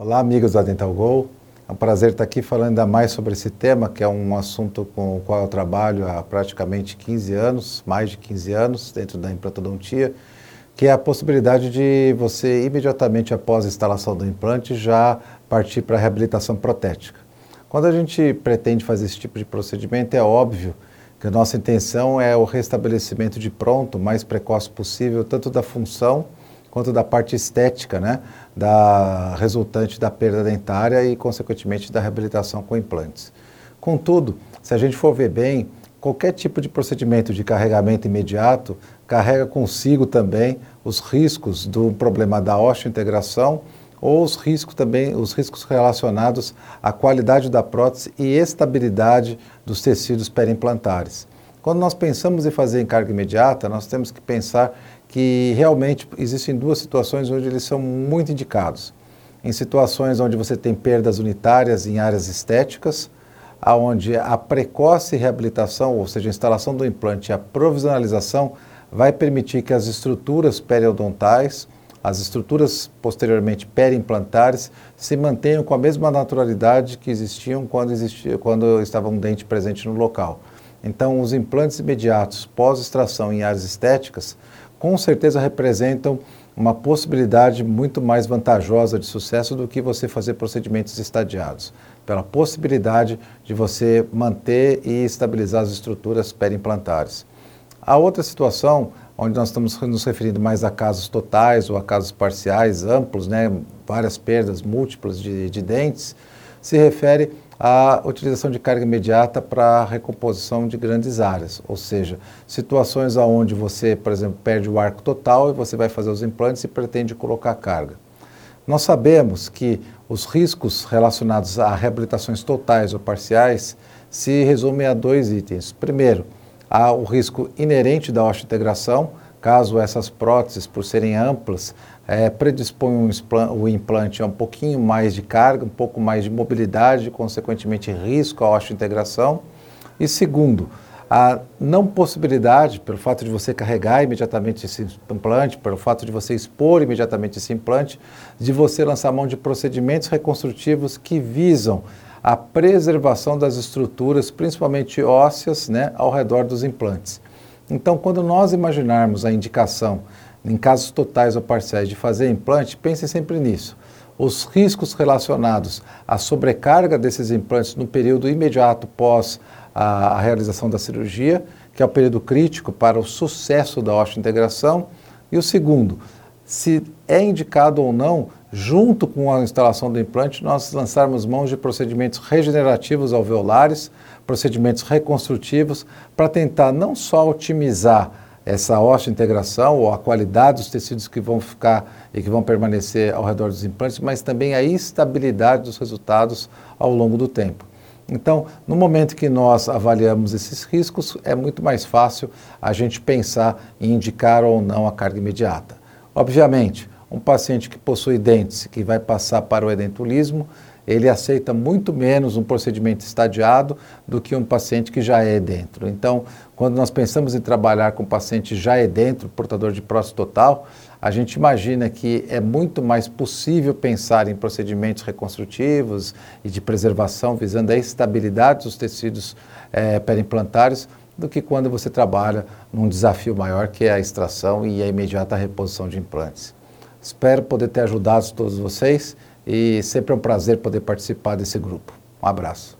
Olá, amigos da Dental Go. É um prazer estar aqui falando ainda mais sobre esse tema, que é um assunto com o qual eu trabalho há praticamente 15 anos, mais de 15 anos, dentro da implantodontia, que é a possibilidade de você, imediatamente após a instalação do implante, já partir para a reabilitação protética. Quando a gente pretende fazer esse tipo de procedimento, é óbvio que a nossa intenção é o restabelecimento de pronto, o mais precoce possível, tanto da função quanto da parte estética, né, da resultante da perda dentária e, consequentemente, da reabilitação com implantes. Contudo, se a gente for ver bem, qualquer tipo de procedimento de carregamento imediato carrega consigo também os riscos do problema da osteointegração ou os riscos também, os riscos relacionados à qualidade da prótese e estabilidade dos tecidos periimplantares. Quando nós pensamos em fazer em carga imediata, nós temos que pensar que realmente existem duas situações onde eles são muito indicados. Em situações onde você tem perdas unitárias em áreas estéticas, aonde a precoce reabilitação, ou seja, a instalação do implante e a provisionalização vai permitir que as estruturas periodontais, as estruturas posteriormente periimplantares se mantenham com a mesma naturalidade que existiam quando, existia, quando estava um dente presente no local. Então, os implantes imediatos pós-extração em áreas estéticas com certeza representam uma possibilidade muito mais vantajosa de sucesso do que você fazer procedimentos estadiados, pela possibilidade de você manter e estabilizar as estruturas periimplantares. A outra situação, onde nós estamos nos referindo mais a casos totais ou a casos parciais, amplos, né, várias perdas múltiplas de, de dentes, se refere à utilização de carga imediata para a recomposição de grandes áreas, ou seja, situações onde você, por exemplo, perde o arco total e você vai fazer os implantes e pretende colocar carga. Nós sabemos que os riscos relacionados a reabilitações totais ou parciais se resumem a dois itens. Primeiro, há o risco inerente da osteointegração, caso essas próteses, por serem amplas, é, predispõem o implante a um pouquinho mais de carga, um pouco mais de mobilidade, consequentemente risco à osteointegração. E segundo, a não possibilidade, pelo fato de você carregar imediatamente esse implante, pelo fato de você expor imediatamente esse implante, de você lançar mão de procedimentos reconstrutivos que visam a preservação das estruturas, principalmente ósseas, né, ao redor dos implantes. Então, quando nós imaginarmos a indicação, em casos totais ou parciais, de fazer implante, pense sempre nisso. Os riscos relacionados à sobrecarga desses implantes no período imediato pós a, a realização da cirurgia, que é o período crítico para o sucesso da osteointegração. E o segundo, se é indicado ou não, junto com a instalação do implante, nós lançarmos mãos de procedimentos regenerativos alveolares, procedimentos reconstrutivos, para tentar não só otimizar essa osteointegração ou a qualidade dos tecidos que vão ficar e que vão permanecer ao redor dos implantes, mas também a estabilidade dos resultados ao longo do tempo. Então, no momento que nós avaliamos esses riscos, é muito mais fácil a gente pensar em indicar ou não a carga imediata. Obviamente, um paciente que possui dentes, que vai passar para o edentulismo, ele aceita muito menos um procedimento estadiado do que um paciente que já é dentro. Então, quando nós pensamos em trabalhar com paciente já é dentro, portador de prótese total, a gente imagina que é muito mais possível pensar em procedimentos reconstrutivos e de preservação visando a estabilidade dos tecidos é, perimplantários do que quando você trabalha num desafio maior que é a extração e a imediata reposição de implantes. Espero poder ter ajudado todos vocês e sempre é um prazer poder participar desse grupo. Um abraço.